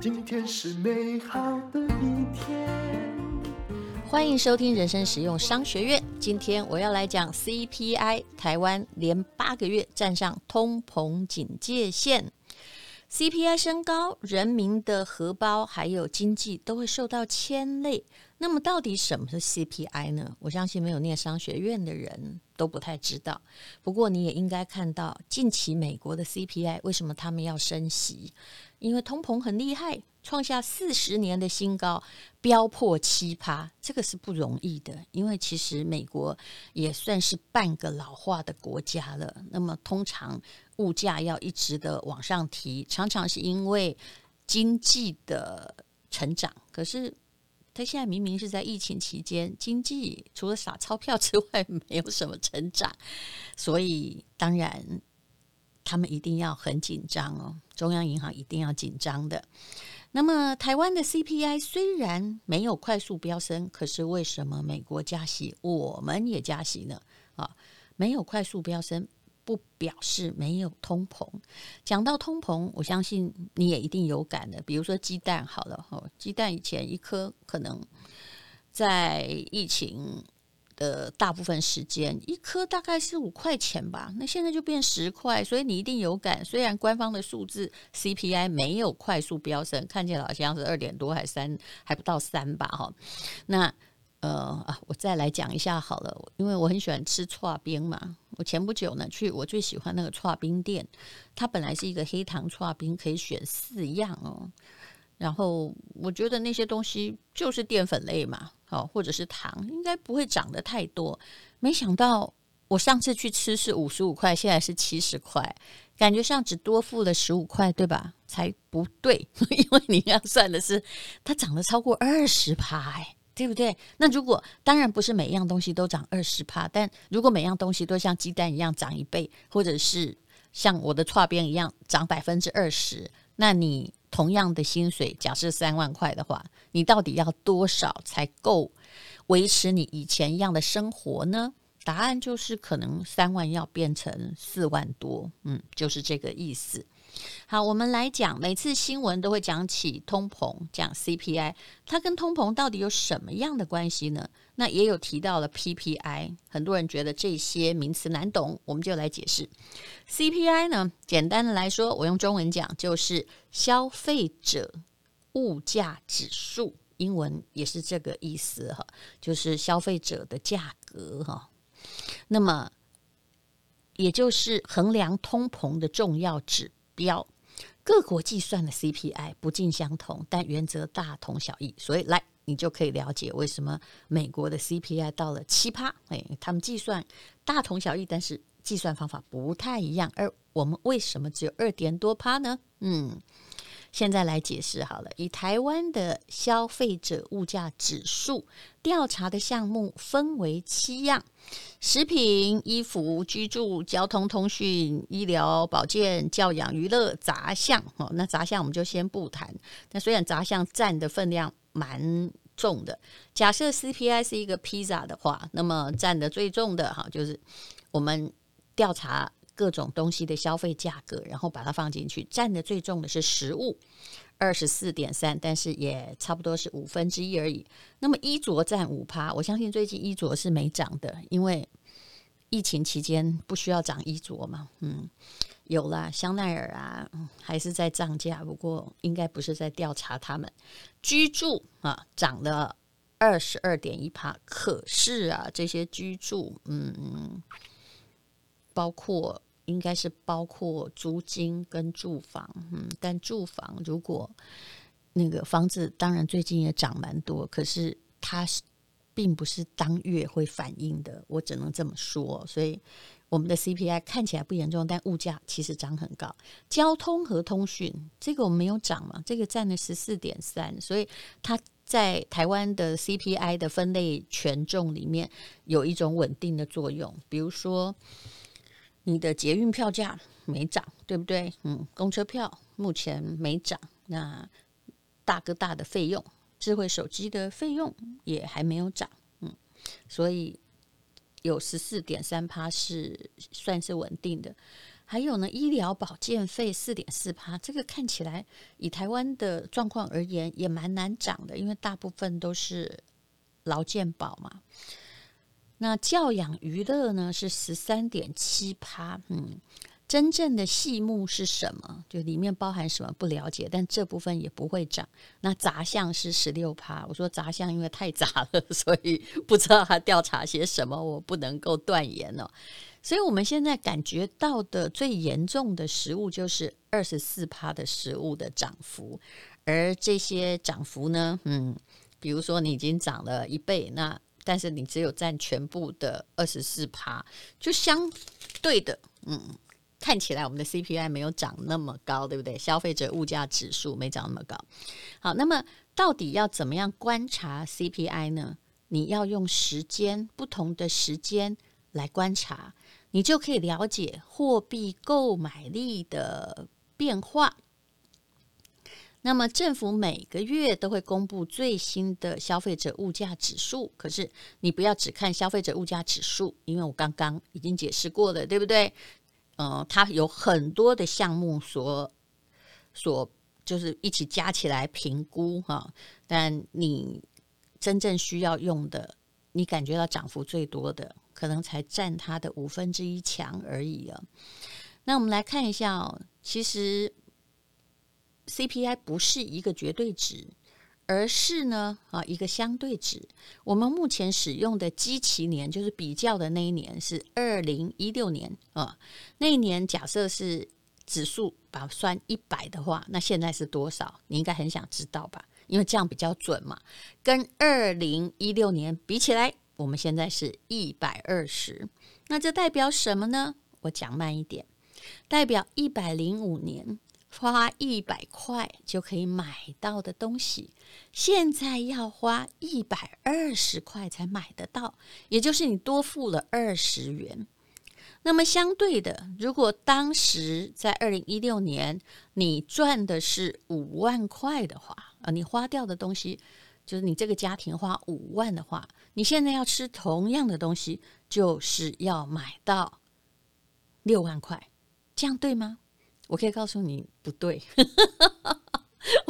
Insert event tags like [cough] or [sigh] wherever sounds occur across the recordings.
今天是美好的一天。欢迎收听人生实用商学院。今天我要来讲 CPI，台湾连八个月站上通膨警戒线。CPI 升高，人民的荷包还有经济都会受到牵累。那么，到底什么是 CPI 呢？我相信没有念商学院的人都不太知道。不过，你也应该看到近期美国的 CPI 为什么他们要升息？因为通膨很厉害，创下四十年的新高，飙破七趴，这个是不容易的。因为其实美国也算是半个老化的国家了。那么，通常物价要一直的往上提，常常是因为经济的成长。可是，他现在明明是在疫情期间，经济除了撒钞票之外，没有什么成长，所以当然他们一定要很紧张哦。中央银行一定要紧张的。那么，台湾的 CPI 虽然没有快速飙升，可是为什么美国加息，我们也加息呢？啊，没有快速飙升。不表示没有通膨。讲到通膨，我相信你也一定有感的。比如说鸡蛋，好了哈，鸡蛋以前一颗可能在疫情的大部分时间，一颗大概是五块钱吧。那现在就变十块，所以你一定有感。虽然官方的数字 CPI 没有快速飙升，看起来好像是二点多还三，还不到三吧哈。那呃啊，我再来讲一下好了，因为我很喜欢吃剉冰嘛。我前不久呢去我最喜欢那个剉冰店，它本来是一个黑糖剉冰，可以选四样哦。然后我觉得那些东西就是淀粉类嘛，好，或者是糖，应该不会涨得太多。没想到我上次去吃是五十五块，现在是七十块，感觉上只多付了十五块，对吧？才不对，[laughs] 因为你要算的是它涨了超过二十趴哎。对不对？那如果当然不是每样东西都涨二十趴，但如果每样东西都像鸡蛋一样涨一倍，或者是像我的剉冰一样涨百分之二十，那你同样的薪水，假设三万块的话，你到底要多少才够维持你以前一样的生活呢？答案就是可能三万要变成四万多，嗯，就是这个意思。好，我们来讲，每次新闻都会讲起通膨，讲 CPI，它跟通膨到底有什么样的关系呢？那也有提到了 PPI，很多人觉得这些名词难懂，我们就来解释。CPI 呢，简单的来说，我用中文讲就是消费者物价指数，英文也是这个意思哈，就是消费者的价格哈。那么，也就是衡量通膨的重要指标。各国计算的 CPI 不尽相同，但原则大同小异。所以，来你就可以了解为什么美国的 CPI 到了七趴，哎，他们计算大同小异，但是计算方法不太一样。而我们为什么只有二点多趴呢？嗯。现在来解释好了，以台湾的消费者物价指数调查的项目分为七样：食品、衣服、居住、交通、通讯、医疗、保健、教养、娱乐杂项。哦，那杂项我们就先不谈。那虽然杂项占的分量蛮重的，假设 CPI 是一个披萨的话，那么占的最重的哈，就是我们调查。各种东西的消费价格，然后把它放进去，占的最重的是食物，二十四点三，但是也差不多是五分之一而已。那么衣着占五趴，我相信最近衣着是没涨的，因为疫情期间不需要涨衣着嘛。嗯，有啦，香奈儿啊，还是在涨价，不过应该不是在调查他们。居住啊，涨了二十二点一趴，可是啊，这些居住，嗯。包括应该是包括租金跟住房，嗯，但住房如果那个房子当然最近也涨蛮多，可是它是并不是当月会反映的，我只能这么说。所以我们的 CPI 看起来不严重，但物价其实涨很高。交通和通讯这个我们没有涨嘛，这个占了十四点三，所以它在台湾的 CPI 的分类权重里面有一种稳定的作用，比如说。你的捷运票价没涨，对不对？嗯，公车票目前没涨。那大哥大的费用，智慧手机的费用也还没有涨。嗯，所以有十四点三趴是算是稳定的。还有呢，医疗保健费四点四趴，这个看起来以台湾的状况而言也蛮难涨的，因为大部分都是劳健保嘛。那教养娱乐呢是十三点七趴，嗯。真正的细目是什么？就里面包含什么不了解，但这部分也不会涨。那杂项是十六趴，我说杂项因为太杂了，[laughs] 所以不知道他调查些什么，我不能够断言哦。所以我们现在感觉到的最严重的食物就是二十四趴的食物的涨幅，而这些涨幅呢，嗯，比如说你已经涨了一倍，那但是你只有占全部的二十四趴，就相对的，嗯。看起来我们的 CPI 没有涨那么高，对不对？消费者物价指数没涨那么高。好，那么到底要怎么样观察 CPI 呢？你要用时间，不同的时间来观察，你就可以了解货币购买力的变化。那么政府每个月都会公布最新的消费者物价指数，可是你不要只看消费者物价指数，因为我刚刚已经解释过了，对不对？嗯，它有很多的项目所所就是一起加起来评估哈，但你真正需要用的，你感觉到涨幅最多的，可能才占它的五分之一强而已啊。那我们来看一下哦，其实 CPI 不是一个绝对值。而是呢，啊，一个相对值。我们目前使用的基期年，就是比较的那一年是二零一六年啊。那一年假设是指数把算一百的话，那现在是多少？你应该很想知道吧？因为这样比较准嘛。跟二零一六年比起来，我们现在是一百二十。那这代表什么呢？我讲慢一点，代表一百零五年。花一百块就可以买到的东西，现在要花一百二十块才买得到，也就是你多付了二十元。那么相对的，如果当时在二零一六年你赚的是五万块的话，啊，你花掉的东西就是你这个家庭花五万的话，你现在要吃同样的东西，就是要买到六万块，这样对吗？我可以告诉你不对，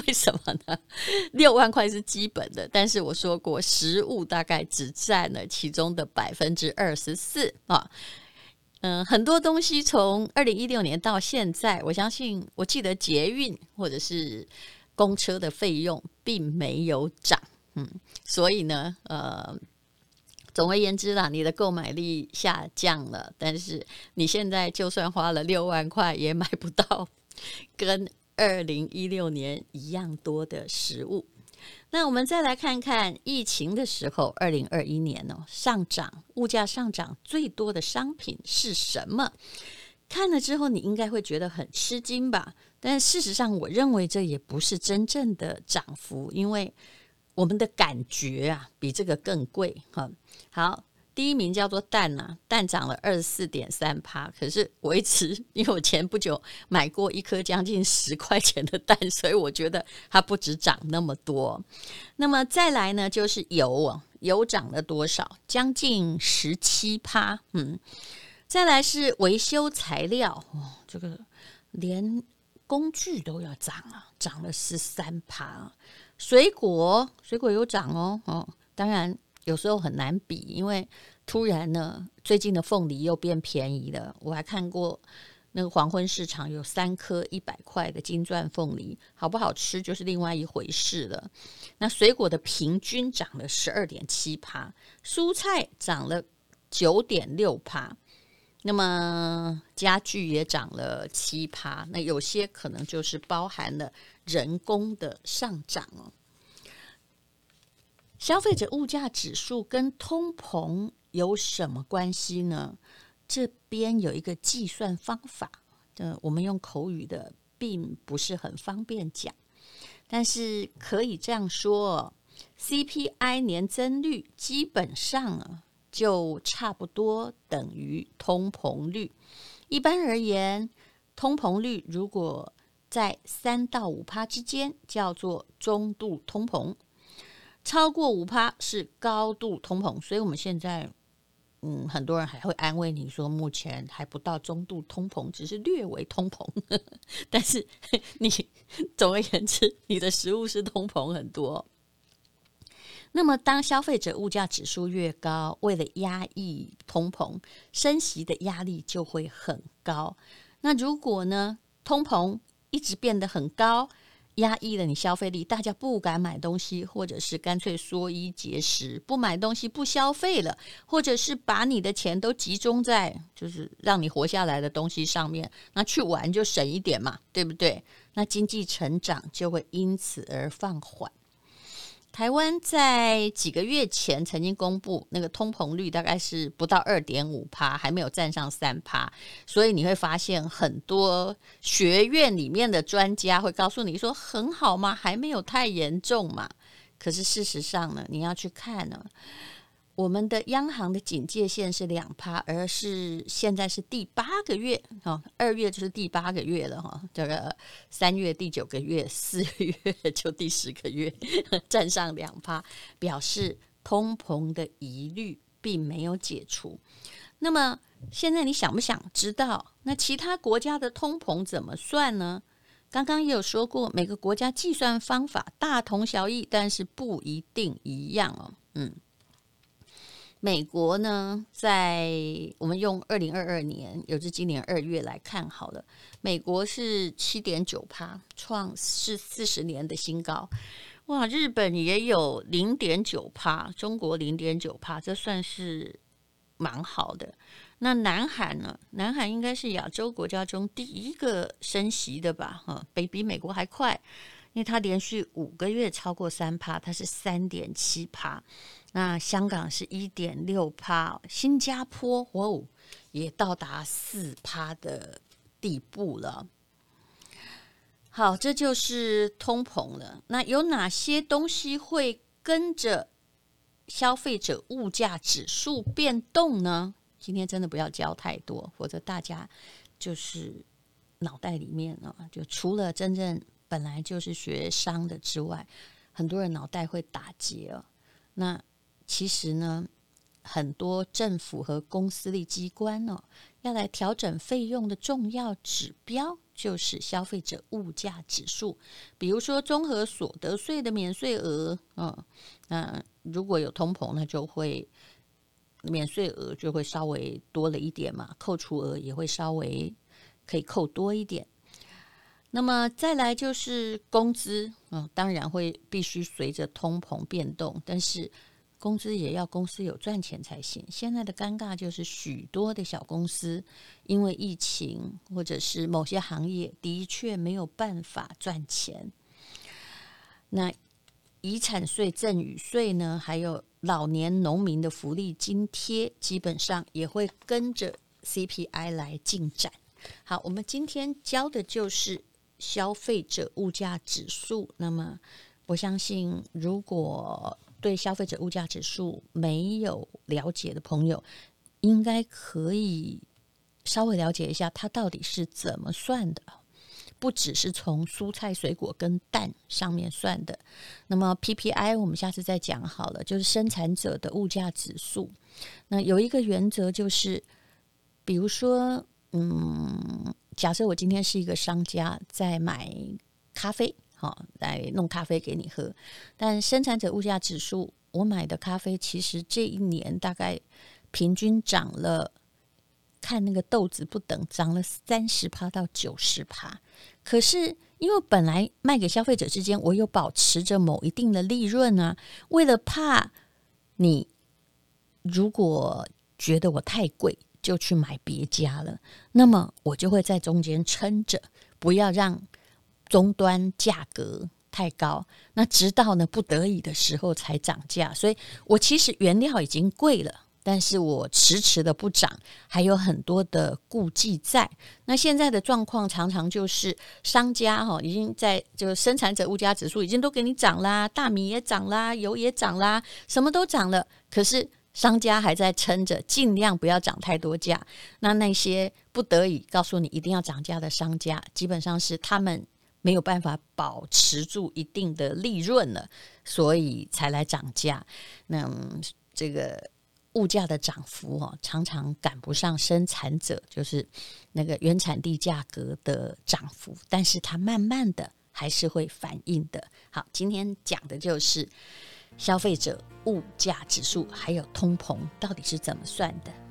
为什么呢？六万块是基本的，但是我说过，食物大概只占了其中的百分之二十四啊。嗯，很多东西从二零一六年到现在，我相信，我记得捷运或者是公车的费用并没有涨，嗯，所以呢，呃。总而言之啦，你的购买力下降了，但是你现在就算花了六万块，也买不到跟二零一六年一样多的食物。那我们再来看看疫情的时候，二零二一年哦，上涨物价上涨最多的商品是什么？看了之后，你应该会觉得很吃惊吧？但事实上，我认为这也不是真正的涨幅，因为。我们的感觉啊，比这个更贵哈。好，第一名叫做蛋呐，蛋涨了二十四点三趴。可是维持因为我前不久买过一颗将近十块钱的蛋，所以我觉得它不止涨那么多。那么再来呢，就是油啊，油涨了多少？将近十七趴。嗯，再来是维修材料，哦，这个连工具都要涨啊，涨了十三趴。水果，水果有涨哦，哦，当然有时候很难比，因为突然呢，最近的凤梨又变便宜了。我还看过那个黄昏市场有三颗一百块的金钻凤梨，好不好吃就是另外一回事了。那水果的平均涨了十二点七趴，蔬菜涨了九点六趴，那么家具也涨了七趴，那有些可能就是包含了。人工的上涨哦，消费者物价指数跟通膨有什么关系呢？这边有一个计算方法，呃，我们用口语的并不是很方便讲，但是可以这样说：CPI 年增率基本上啊，就差不多等于通膨率。一般而言，通膨率如果在三到五趴之间叫做中度通膨，超过五趴是高度通膨。所以我们现在嗯，很多人还会安慰你说，目前还不到中度通膨，只是略微通膨。[laughs] 但是 [laughs] 你总而言之，你的食物是通膨很多。那么，当消费者物价指数越高，为了压抑通膨，升息的压力就会很高。那如果呢，通膨一直变得很高，压抑了你消费力，大家不敢买东西，或者是干脆缩衣节食，不买东西，不消费了，或者是把你的钱都集中在就是让你活下来的东西上面，那去玩就省一点嘛，对不对？那经济成长就会因此而放缓。台湾在几个月前曾经公布那个通膨率大概是不到二点五趴，还没有站上三趴，所以你会发现很多学院里面的专家会告诉你说很好嘛，还没有太严重嘛。可是事实上呢，你要去看呢。我们的央行的警戒线是两趴，而是现在是第八个月哈，二月就是第八个月了哈，这个三月第九个月，四月就第十个月，站上两趴，表示通膨的疑虑并没有解除。那么现在你想不想知道，那其他国家的通膨怎么算呢？刚刚也有说过，每个国家计算方法大同小异，但是不一定一样哦，嗯。美国呢，在我们用二零二二年，也就是今年二月来看好了，美国是七点九趴，创是四十年的新高。哇，日本也有零点九趴，中国零点九趴，这算是蛮好的。那南韩呢？南韩应该是亚洲国家中第一个升息的吧？哈，比比美国还快，因为它连续五个月超过三趴，它是三点七趴。那香港是一点六趴，新加坡哦也到达四趴的地步了。好，这就是通膨了。那有哪些东西会跟着消费者物价指数变动呢？今天真的不要教太多，否则大家就是脑袋里面呢，就除了真正本来就是学商的之外，很多人脑袋会打结哦。那其实呢，很多政府和公私立机关、哦，要来调整费用的重要指标就是消费者物价指数。比如说，综合所得税的免税额，嗯，那如果有通膨，那就会免税额就会稍微多了一点嘛，扣除额也会稍微可以扣多一点。那么再来就是工资，嗯，当然会必须随着通膨变动，但是。工资也要公司有赚钱才行。现在的尴尬就是，许多的小公司因为疫情或者是某些行业的确没有办法赚钱。那遗产税、赠与税呢，还有老年农民的福利津贴，基本上也会跟着 CPI 来进展。好，我们今天教的就是消费者物价指数。那么，我相信如果对消费者物价指数没有了解的朋友，应该可以稍微了解一下它到底是怎么算的。不只是从蔬菜、水果跟蛋上面算的。那么 PPI 我们下次再讲好了，就是生产者的物价指数。那有一个原则就是，比如说，嗯，假设我今天是一个商家在买咖啡。好，来弄咖啡给你喝。但生产者物价指数，我买的咖啡其实这一年大概平均涨了，看那个豆子不等，涨了三十趴到九十趴。可是因为本来卖给消费者之间，我有保持着某一定的利润啊。为了怕你如果觉得我太贵，就去买别家了，那么我就会在中间撑着，不要让。终端价格太高，那直到呢不得已的时候才涨价。所以我其实原料已经贵了，但是我迟迟的不涨，还有很多的顾忌在。那现在的状况常常就是商家哈已经在就生产者物价指数已经都给你涨啦，大米也涨啦，油也涨啦，什么都涨了。可是商家还在撑着尽量不要涨太多价。那那些不得已告诉你一定要涨价的商家基本上是他们没有办法保持住一定的利润了所以才来涨价。那这个物价的涨幅哦常常赶不上生产者就是那个原产地价格的涨幅但是它慢慢的还是会反应的。好今天讲的就是消费者物价指数还有通膨到底是怎么算的？